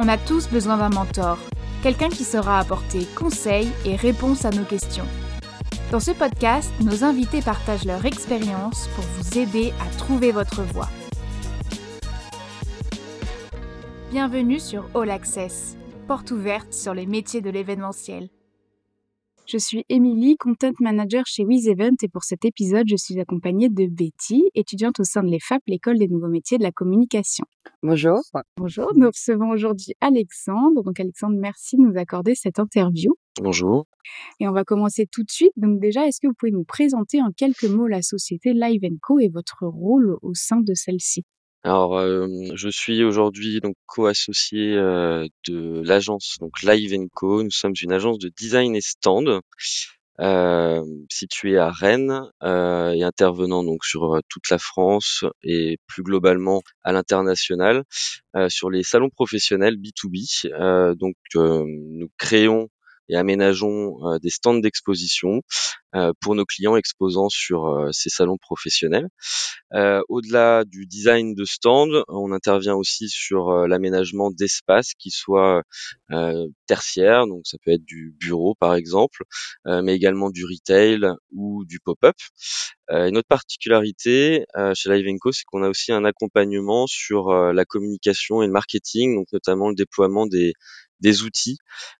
On a tous besoin d'un mentor, quelqu'un qui saura apporter conseils et réponses à nos questions. Dans ce podcast, nos invités partagent leur expérience pour vous aider à trouver votre voie. Bienvenue sur All Access, porte ouverte sur les métiers de l'événementiel. Je suis Émilie, Content Manager chez WizEvent et pour cet épisode, je suis accompagnée de Betty, étudiante au sein de l'EFAP, l'école des nouveaux métiers de la communication. Bonjour. Bonjour, nous recevons aujourd'hui Alexandre. Donc Alexandre, merci de nous accorder cette interview. Bonjour. Et on va commencer tout de suite. Donc déjà, est-ce que vous pouvez nous présenter en quelques mots la société Live Co et votre rôle au sein de celle-ci? Alors, je suis aujourd'hui donc co-associé de l'agence donc Live Co. Nous sommes une agence de design et stand située à Rennes et intervenant donc sur toute la France et plus globalement à l'international sur les salons professionnels B2B. donc, nous créons et aménageons des stands d'exposition pour nos clients exposant sur ces salons professionnels. Au-delà du design de stand, on intervient aussi sur l'aménagement d'espaces qui soient tertiaires, donc ça peut être du bureau par exemple, mais également du retail ou du pop-up. Euh, une autre particularité chez Livenco, c'est qu'on a aussi un accompagnement sur la communication et le marketing, donc notamment le déploiement des, des outils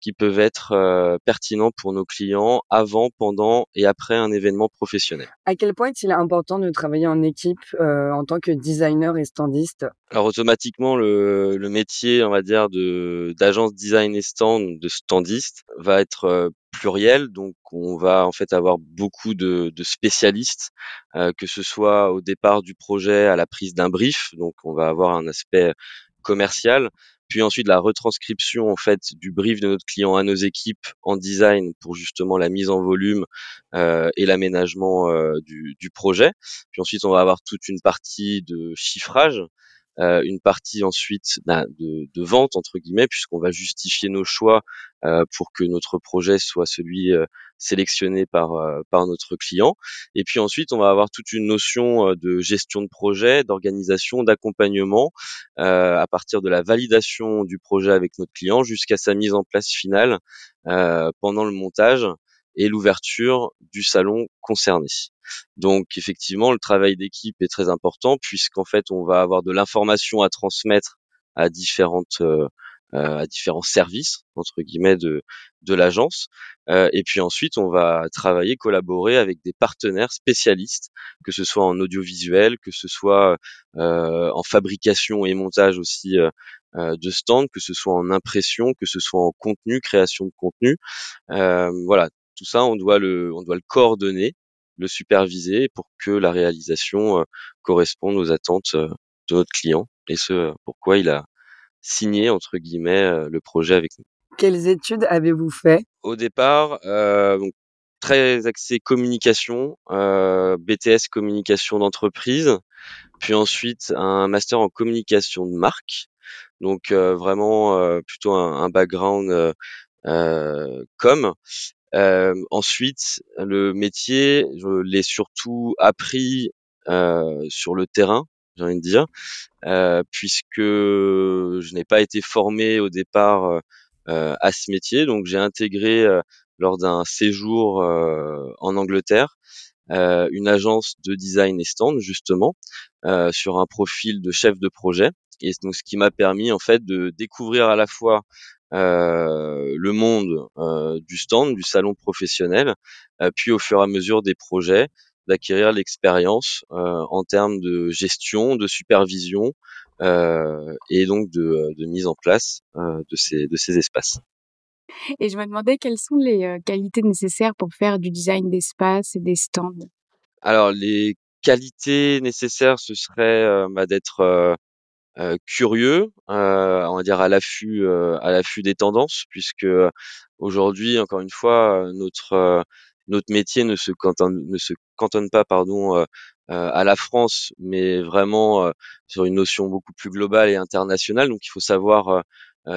qui peuvent être euh, pertinents pour nos clients avant, pendant et après un événement professionnel. À quel point est-il important de travailler en équipe euh, en tant que designer et standiste? Alors automatiquement, le, le, métier, on va dire, de d'agence design et stand, de standiste, va être euh, pluriel. Donc on va en fait avoir beaucoup de, de spécialistes, euh, que ce soit au départ du projet à la prise d'un brief. Donc on va avoir un aspect commercial, puis ensuite la retranscription en fait du brief de notre client à nos équipes en design pour justement la mise en volume euh, et l'aménagement euh, du, du, projet. Puis ensuite on va avoir toute une partie de chiffrage euh, une partie ensuite de, de, vente entre guillemets puisqu'on va justifier nos choix euh, pour que notre projet soit celui euh, sélectionné par par notre client. Et puis ensuite on va avoir toute une notion de gestion de projet d'organisation d'accompagnement à partir de la validation du projet avec notre client jusqu'à sa mise en place finale pendant le montage et l'ouverture du salon concerné. Donc effectivement, le travail d'équipe est très important puisqu'en fait, on va avoir de l'information à transmettre à différentes euh, euh, à différents services entre guillemets de de l'agence. Euh, et puis ensuite on va travailler collaborer avec des partenaires spécialistes que ce soit en audiovisuel que ce soit en fabrication et montage aussi de stands que ce soit en impression que ce soit en contenu création de contenu. Voilà tout ça, on doit le, on doit le coordonner, le superviser pour que la réalisation euh, corresponde aux attentes euh, de notre client et ce euh, pourquoi il a signé entre guillemets le projet avec nous. Quelles études avez-vous fait? Au départ, donc, très axé communication, BTS communication d'entreprise, puis ensuite un master en communication de marque. Donc vraiment plutôt un, un background com euh, ensuite, le métier, je l'ai surtout appris euh, sur le terrain, j'ai envie de dire, euh, puisque je n'ai pas été formé au départ à ce métier. Donc, j'ai intégré lors d'un séjour en Angleterre une agence de design et stand justement sur un profil de chef de projet. Et donc, ce qui m'a permis en fait de découvrir à la fois le monde euh, du stand, du salon professionnel, euh, puis au fur et à mesure des projets, d'acquérir l'expérience en termes de gestion, de supervision et donc de, de, mise en place de, ces, de ces espaces. Et je me demandais quelles sont les qualités nécessaires pour faire du design d'espace et des stands? Alors les qualités nécessaires, ce serait bah, d'être euh, curieux, euh, on va dire à l'affût euh, à l'affût des tendances, puisque aujourd'hui, encore une fois, notre notre métier ne se cantonne ne se cantonne pas pardon à la France, mais vraiment sur une notion beaucoup plus globale et internationale. Donc, il faut savoir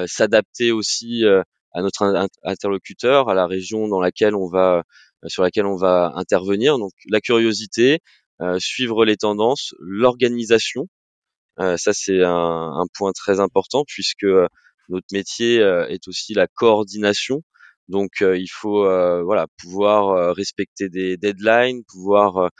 s'adapter aussi à notre interlocuteur, à la région dans laquelle on va sur laquelle on va intervenir. Donc, la curiosité, suivre les tendances, l'organisation ça, c'est un, un, point très important puisque notre métier est aussi la coordination. Donc il faut voilà pouvoir respecter des deadlines, pouvoir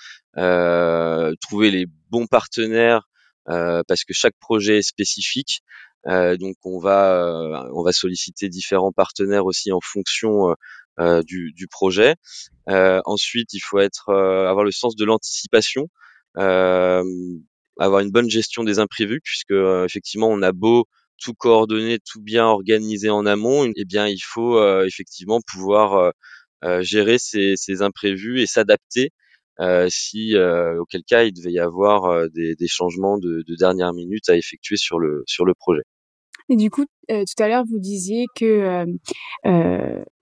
trouver les bons partenaires parce que chaque projet est spécifique. donc on va on va solliciter différents partenaires aussi en fonction du, du, projet. ensuite, il faut être avoir le sens de l'anticipation, avoir une bonne gestion des imprévus puisque effectivement on a beau tout coordonné, tout bien organisé en amont, eh bien il faut euh, effectivement pouvoir euh, euh, gérer ces, ces, imprévus et s'adapter si auquel cas il devait y avoir des, des, changements de, de, dernière minute à effectuer sur le sur le projet. Et du coup, tout à l'heure vous disiez que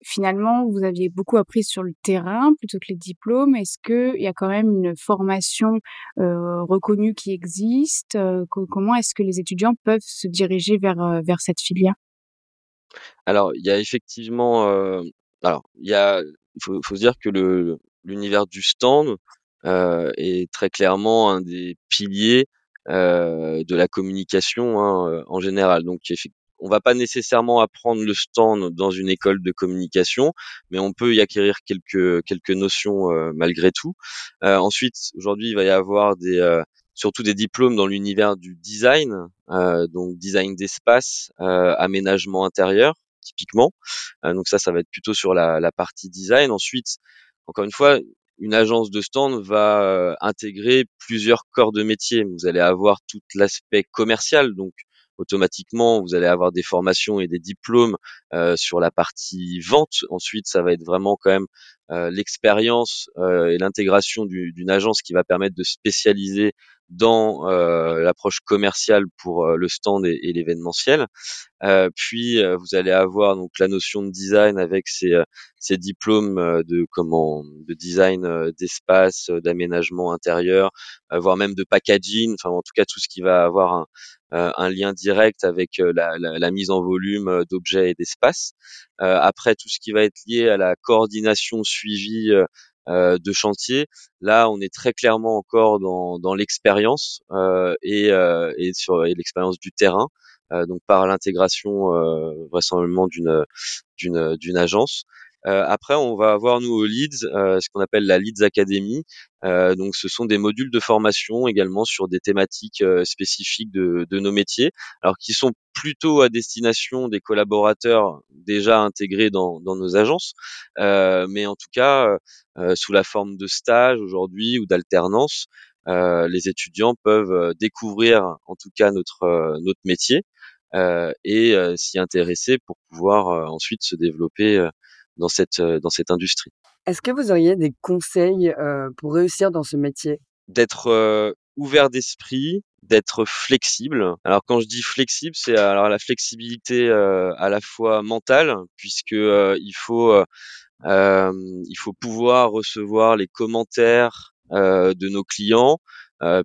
finalement, vous aviez beaucoup appris sur le terrain plutôt que les diplômes. Est-ce qu'il y a quand même une formation euh, reconnue qui existe euh, Comment est-ce que les étudiants peuvent se diriger vers, euh, vers cette filière? Alors, il y a effectivement... alors, il faut, se dire que l'univers du stand est très clairement un des piliers de la communication hein, en général. Donc, on va pas nécessairement apprendre le stand dans une école de communication, mais on peut y acquérir quelques quelques notions euh, malgré tout. Euh, ensuite, aujourd'hui, il va y avoir des euh, surtout des diplômes dans l'univers du design, donc design d'espace, aménagement intérieur typiquement. donc ça, ça va être plutôt sur la, la partie design. Ensuite, encore une fois, une agence de stand va intégrer plusieurs corps de métier. Vous allez avoir tout l'aspect commercial, donc automatiquement, vous allez avoir des formations et des diplômes euh, sur la partie vente. Ensuite, ça va être vraiment quand même euh, l'expérience euh, et l'intégration d'une agence qui va permettre de spécialiser dans l'approche commerciale pour le stand et, et l'événementiel. puis vous allez avoir donc la notion de design avec ces, ces diplômes de comment de design d'espace, d'aménagement intérieur, voire même de packaging. Enfin en tout cas tout ce qui va avoir un, euh, un lien direct avec euh, la, la, la, mise en volume euh, d'objets et d'espace. après, tout ce qui va être lié à la coordination suivie de chantier, là, on est très clairement encore dans, dans l'expérience et, et, sur l'expérience du terrain. donc par l'intégration vraisemblablement d'une d'une agence. Euh, après, on va avoir nous au Leeds euh, ce qu'on appelle la Leeds Academy. Euh, donc, ce sont des modules de formation également sur des thématiques spécifiques de, de, nos métiers, alors qui sont plutôt à destination des collaborateurs déjà intégrés dans, dans nos agences, mais en tout cas sous la forme de stage aujourd'hui ou d'alternance. Euh, les étudiants peuvent découvrir en tout cas notre notre métier euh, et s'y intéresser pour pouvoir ensuite se développer dans cette, euh, dans cette industrie. Est-ce que vous auriez des conseils euh, pour réussir dans ce métier? D'être euh, ouvert d'esprit, d'être flexible. Alors quand je dis flexible, c'est alors la flexibilité à la fois mentale, puisque il faut il faut pouvoir recevoir les commentaires de nos clients,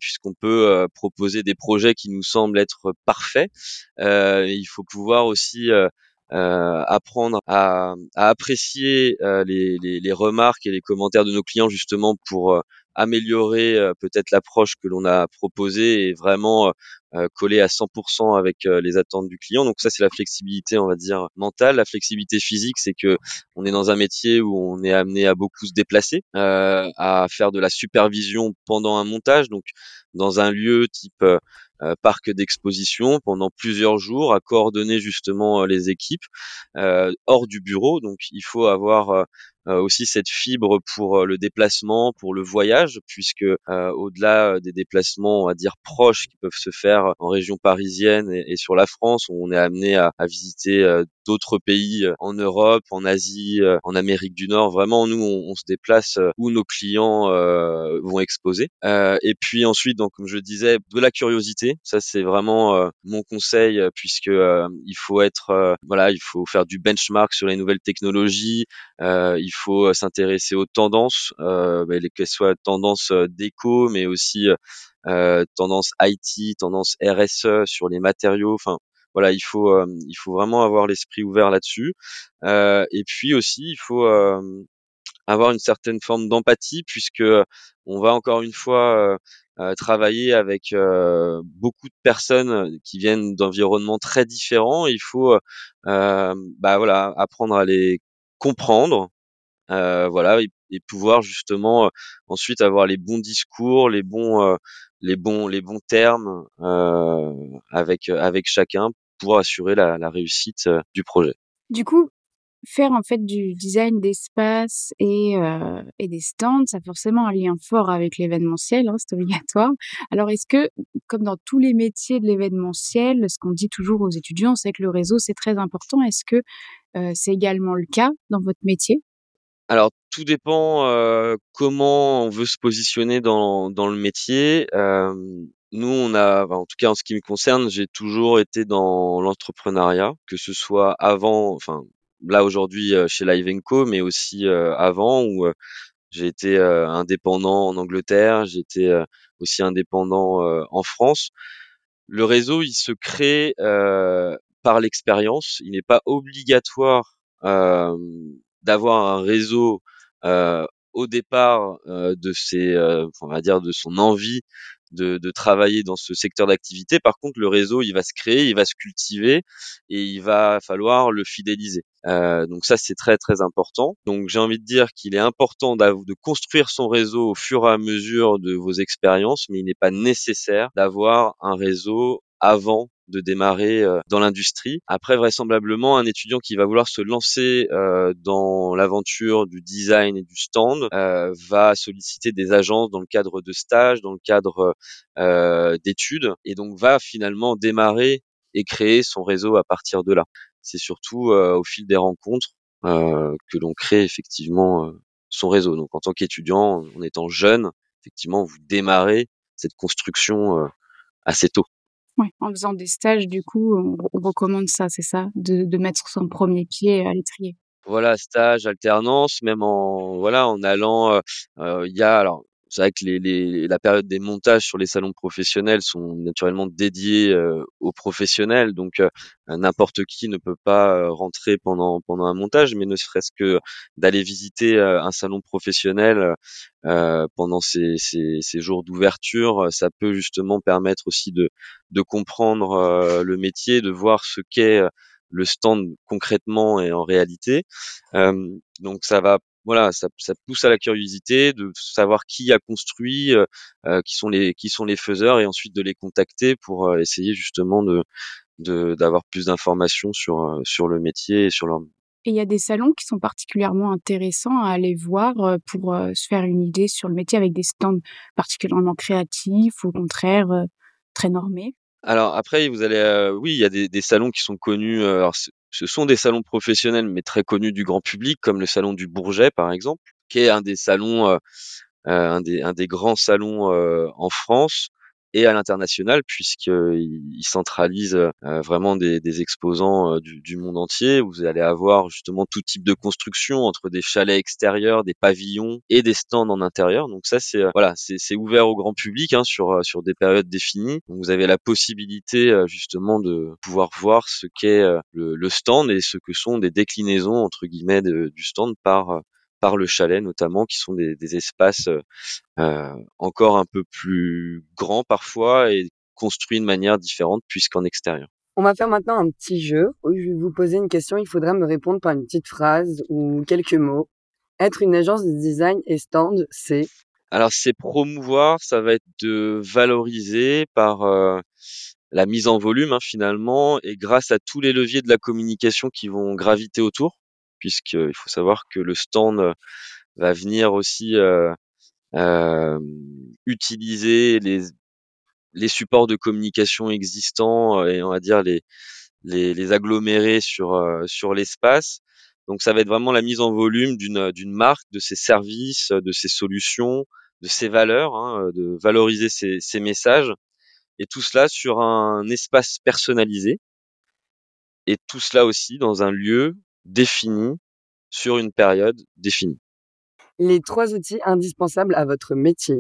puisqu'on peut proposer des projets qui nous semblent être parfaits. il faut pouvoir aussi euh, apprendre à, à apprécier euh, les, les, les, remarques et les commentaires de nos clients justement pour euh, améliorer peut-être l'approche que l'on a proposée et vraiment coller à 100% avec les attentes du client. Donc ça c'est la flexibilité on va dire mentale. La flexibilité physique c'est que on est dans un métier où on est amené à beaucoup se déplacer, à faire de la supervision pendant un montage. Donc dans un lieu type euh, parc d'exposition pendant plusieurs jours à coordonner justement euh, les équipes euh, hors du bureau. Donc il faut avoir aussi cette fibre pour le déplacement, pour le voyage, puisque au-delà des déplacements, à dire proches, qui peuvent se faire en région parisienne et, sur la France, où on est amené à, à visiter d'autres pays en Europe, en Asie, en Amérique du Nord. Vraiment, nous, on, on se déplace où nos clients vont exposer. et puis ensuite, donc comme je disais, de la curiosité ça, c'est vraiment euh, mon conseil euh, puisque euh, il faut être, voilà, il faut faire du benchmark sur les nouvelles technologies. il faut s'intéresser aux tendances, bah, qu'elles soient tendances déco, mais aussi tendance IT, tendance RSE sur les matériaux. Enfin, voilà, il faut, il faut vraiment avoir l'esprit ouvert là-dessus. et puis aussi, il faut avoir une certaine forme d'empathie puisque on va encore une fois travailler avec beaucoup de personnes qui viennent d'environnements très différents. Il faut bah voilà apprendre à les comprendre, voilà et, pouvoir justement ensuite avoir les bons discours, les bons les bons les bons termes avec avec chacun pour assurer la, réussite du projet. Du coup, faire en fait du design d'espace et, euh, et des stands, ça a forcément un lien fort avec l'événementiel, hein, c'est obligatoire. Alors est-ce que, comme dans tous les métiers de l'événementiel, ce qu'on dit toujours aux étudiants, c'est que le réseau c'est très important. Est-ce que euh, c'est également le cas dans votre métier? Alors tout dépend euh, comment on veut se positionner dans, dans le métier. Euh, nous, on a, en tout cas en ce qui me concerne, j'ai toujours été dans l'entrepreneuriat, que ce soit avant, enfin là aujourd'hui chez Live Co, mais aussi euh, avant où euh, j'ai été indépendant en Angleterre, j'ai été aussi indépendant en France. Le réseau, il se crée par l'expérience. Il n'est pas obligatoire d'avoir un réseau au départ de ses, on va dire, de son envie de, de travailler dans ce secteur d'activité. Par contre, le réseau, il va se créer, il va se cultiver et il va falloir le fidéliser. Euh, donc ça, c'est très très important. Donc j'ai envie de dire qu'il est important de construire son réseau au fur et à mesure de vos expériences, mais il n'est pas nécessaire d'avoir un réseau avant de démarrer euh, dans l'industrie. Après, vraisemblablement, un étudiant qui va vouloir se lancer euh, dans l'aventure du design et du stand euh, va solliciter des agences dans le cadre de stages, dans le cadre d'études, et donc va finalement démarrer et créer son réseau à partir de là. C'est surtout au fil des rencontres que l'on crée effectivement son réseau. Donc en tant qu'étudiant, en étant jeune, effectivement, vous démarrez cette construction assez tôt. Oui, en faisant des stages, du coup, on, recommande ça, c'est ça, de, mettre son premier pied à l'étrier. Voilà, stage, alternance, même en voilà, en allant, euh, il y a alors c'est vrai que les, les, la période des montages sur les salons professionnels sont naturellement dédiés aux professionnels, donc n'importe qui ne peut pas rentrer pendant pendant un montage, mais ne serait-ce que d'aller visiter un salon professionnel pendant ces, ces, ces jours d'ouverture, ça peut justement permettre aussi de de comprendre le métier, de voir ce qu'est le stand concrètement et en réalité. donc ça va voilà, ça, ça, pousse à la curiosité de savoir qui a construit, euh, euh, qui sont les qui sont les faiseurs, et ensuite de les contacter pour euh, essayer justement de d'avoir plus d'informations sur sur le métier et sur leur et il y a des salons qui sont particulièrement intéressants à aller voir pour se faire une idée sur le métier avec des stands particulièrement créatifs ou au contraire très normés. Alors après, vous allez, oui, il y a des, des, salons qui sont connus. alors ce sont des salons professionnels, mais très connus du grand public, comme le salon du Bourget, par exemple, qui est un des salons, euh, euh, un, des, grands salons euh, en France et à l'international puisqu'il centralise euh, vraiment des, exposants euh, du, monde entier. Vous allez avoir justement tout type de construction entre des chalets extérieurs, des pavillons et des stands en intérieur. Donc ça c'est euh, voilà c'est ouvert au grand public hein, sur sur des périodes définies. Donc vous avez la possibilité justement de pouvoir voir ce qu'est le, stand et ce que sont des déclinaisons entre guillemets du stand par par le chalet notamment, qui sont des, des espaces euh, encore un peu plus grands parfois et construits de manière différente puisqu'en extérieur. On va faire maintenant un petit jeu où je vais vous poser une question. Il faudra me répondre par une petite phrase ou quelques mots. Être une agence de design et stand, c'est? Alors c'est promouvoir, ça va être de valoriser par euh, la mise en volume hein, finalement et grâce à tous les leviers de la communication qui vont graviter autour puisqu'il faut savoir que le stand euh, va venir aussi euh, euh, utiliser les, les supports de communication existants et on va dire les, les, les agglomérer sur, sur l'espace. Donc ça va être vraiment la mise en volume d'une, d'une marque, de ses services, de ses solutions, de ses valeurs, hein, de valoriser ses, ses messages, et tout cela sur un espace personnalisé, et tout cela aussi dans un lieu défini sur une période définie. Les trois outils indispensables à votre métier.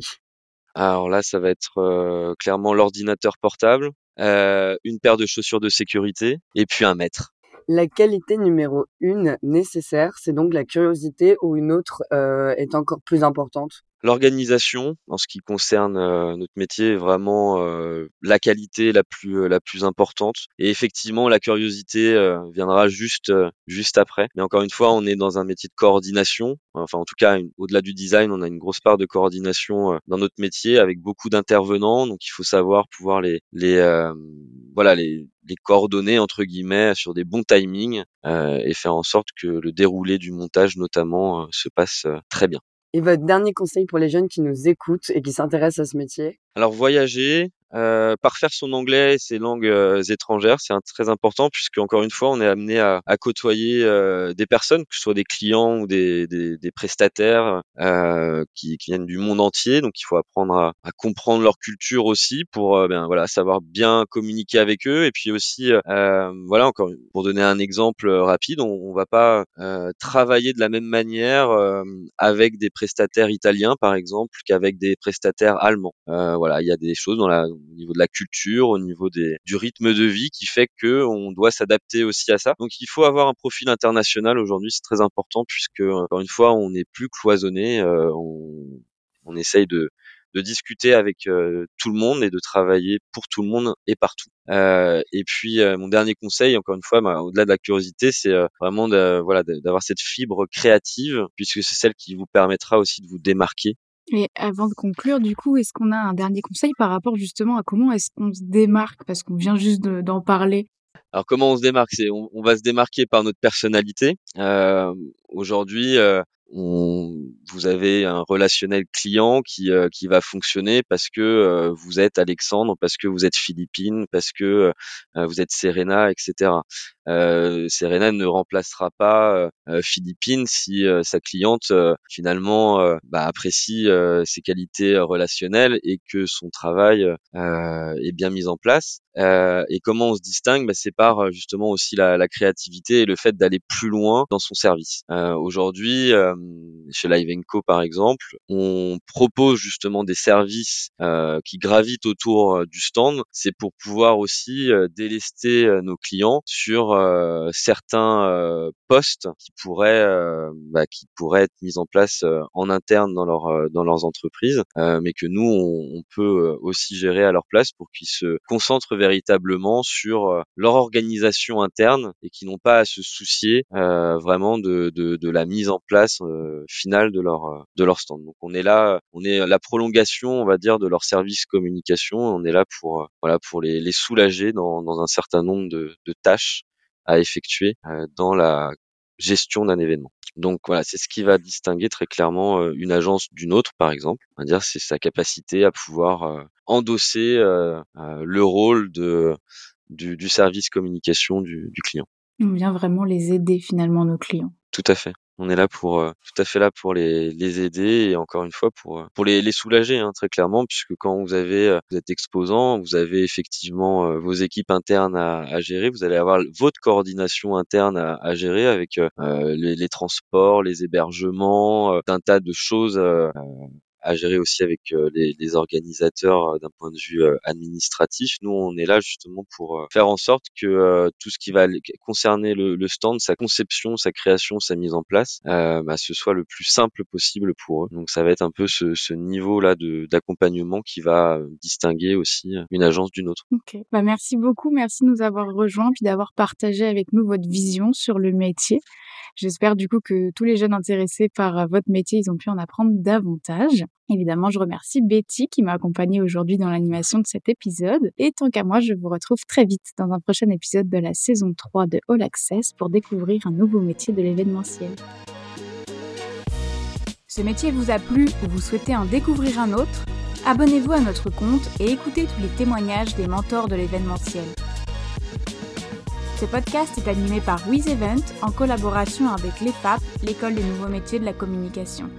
Alors là, ça va être euh, clairement l'ordinateur portable, euh, une paire de chaussures de sécurité et puis un mètre. La qualité numéro une nécessaire, c'est donc la curiosité ou une autre euh, est encore plus importante? L'organisation, en ce qui concerne notre métier, est vraiment la qualité la plus la plus importante. Et effectivement, la curiosité viendra juste juste après. Mais encore une fois, on est dans un métier de coordination. Enfin, en tout cas, au-delà du design, on a une grosse part de coordination dans notre métier avec beaucoup d'intervenants. Donc, il faut savoir pouvoir les les voilà les les coordonner entre guillemets sur des bons timings euh, et faire en sorte que le déroulé du montage notamment euh, se passe euh, très bien. Et votre dernier conseil pour les jeunes qui nous écoutent et qui s'intéressent à ce métier? Alors voyager, euh, parfaire son anglais et ses langues euh, étrangères, c'est très important puisque encore une fois, on est amené à, à côtoyer euh, des personnes, que ce soit des clients ou des, des, des prestataires euh, qui, qui, viennent du monde entier. Donc, il faut apprendre à, à comprendre leur culture aussi pour euh, ben, voilà savoir bien communiquer avec eux. Et puis aussi, voilà encore pour donner un exemple rapide, on, on va pas travailler de la même manière avec des prestataires italiens par exemple qu'avec des prestataires allemands. Voilà, il y a des choses dans la au niveau de la culture, au niveau des, du rythme de vie qui fait que on doit s'adapter aussi à ça. Donc il faut avoir un profil international aujourd'hui, c'est très important puisque encore une fois on n'est plus cloisonné, euh, on, on essaye de de discuter avec euh, tout le monde et de travailler pour tout le monde et partout. Euh, et puis euh, mon dernier conseil, encore une fois, bah, au-delà de la curiosité, c'est euh, vraiment de, voilà d'avoir cette fibre créative puisque c'est celle qui vous permettra aussi de vous démarquer et avant de conclure, du coup, est-ce qu'on a un dernier conseil par rapport justement à comment est-ce qu'on se démarque? Parce qu'on vient juste d'en parler. Alors comment on se démarque? C'est on, va se démarquer par notre personnalité. Euh, Aujourd'hui, euh, vous avez un relationnel client qui, euh, qui va fonctionner parce que euh, vous êtes Alexandre, parce que vous êtes Philippine, parce que euh, vous êtes Serena, etc. Serena ne remplacera pas Philippine si sa cliente finalement bah, apprécie ses qualités relationnelles et que son travail est bien mis en place. et comment on se distingue? Bah, C'est par justement aussi la, la, créativité et le fait d'aller plus loin dans son service. Aujourd'hui, chez Livenco par exemple, on propose justement des services euh, qui gravitent autour euh, du stand. C'est pour pouvoir aussi euh, délester nos clients sur certains postes qui pourraient bah, qui pourraient être mis en place en interne dans leur dans leurs entreprises, mais que nous on, on, peut aussi gérer à leur place pour qu'ils se concentrent véritablement sur leur organisation interne et qui n'ont pas à se soucier vraiment de, de, de, la mise en place finale de leur de leur stand. Donc on est là, on est la prolongation, on va dire, de leur service communication. On est là pour voilà pour les, les soulager dans, dans un certain nombre de tâches à effectuer dans la gestion d'un événement. Donc voilà, c'est ce qui va distinguer très clairement une agence d'une autre, par exemple. On va dire c'est sa capacité à pouvoir endosser le rôle de du, du service communication du, du client. On vient vraiment les aider finalement nos clients. Tout à fait on est là pour euh, tout à fait là pour les, les aider et encore une fois pour euh, pour les, les soulager hein, très clairement puisque quand vous avez euh, vous êtes exposant vous avez effectivement vos équipes internes à, à, gérer vous allez avoir votre coordination interne à, à gérer avec les, les, transports les hébergements un tas de choses à gérer aussi avec euh, les, les, organisateurs euh, d'un point de vue euh, administratif. Nous, on est là justement pour faire en sorte que tout ce qui va concerner le, le, stand, sa conception, sa création, sa mise en place, bah, ce soit le plus simple possible pour eux. Donc, ça va être un peu ce, ce niveau-là d'accompagnement qui va distinguer aussi une agence d'une autre. Ok. Bah, merci beaucoup. Merci de nous avoir rejoints puis d'avoir partagé avec nous votre vision sur le métier. J'espère du coup que tous les jeunes intéressés par votre métier, ils ont pu en apprendre davantage. Évidemment, je remercie Betty qui m'a accompagnée aujourd'hui dans l'animation de cet épisode. Et tant qu'à moi, je vous retrouve très vite dans un prochain épisode de la saison 3 de All Access pour découvrir un nouveau métier de l'événementiel. Ce métier vous a plu ou vous souhaitez en découvrir un autre? Abonnez-vous à notre compte et écoutez tous les témoignages des mentors de l'événementiel. Ce podcast est animé par WizEvent en collaboration avec l'EFAP, l'école des nouveaux métiers de la communication.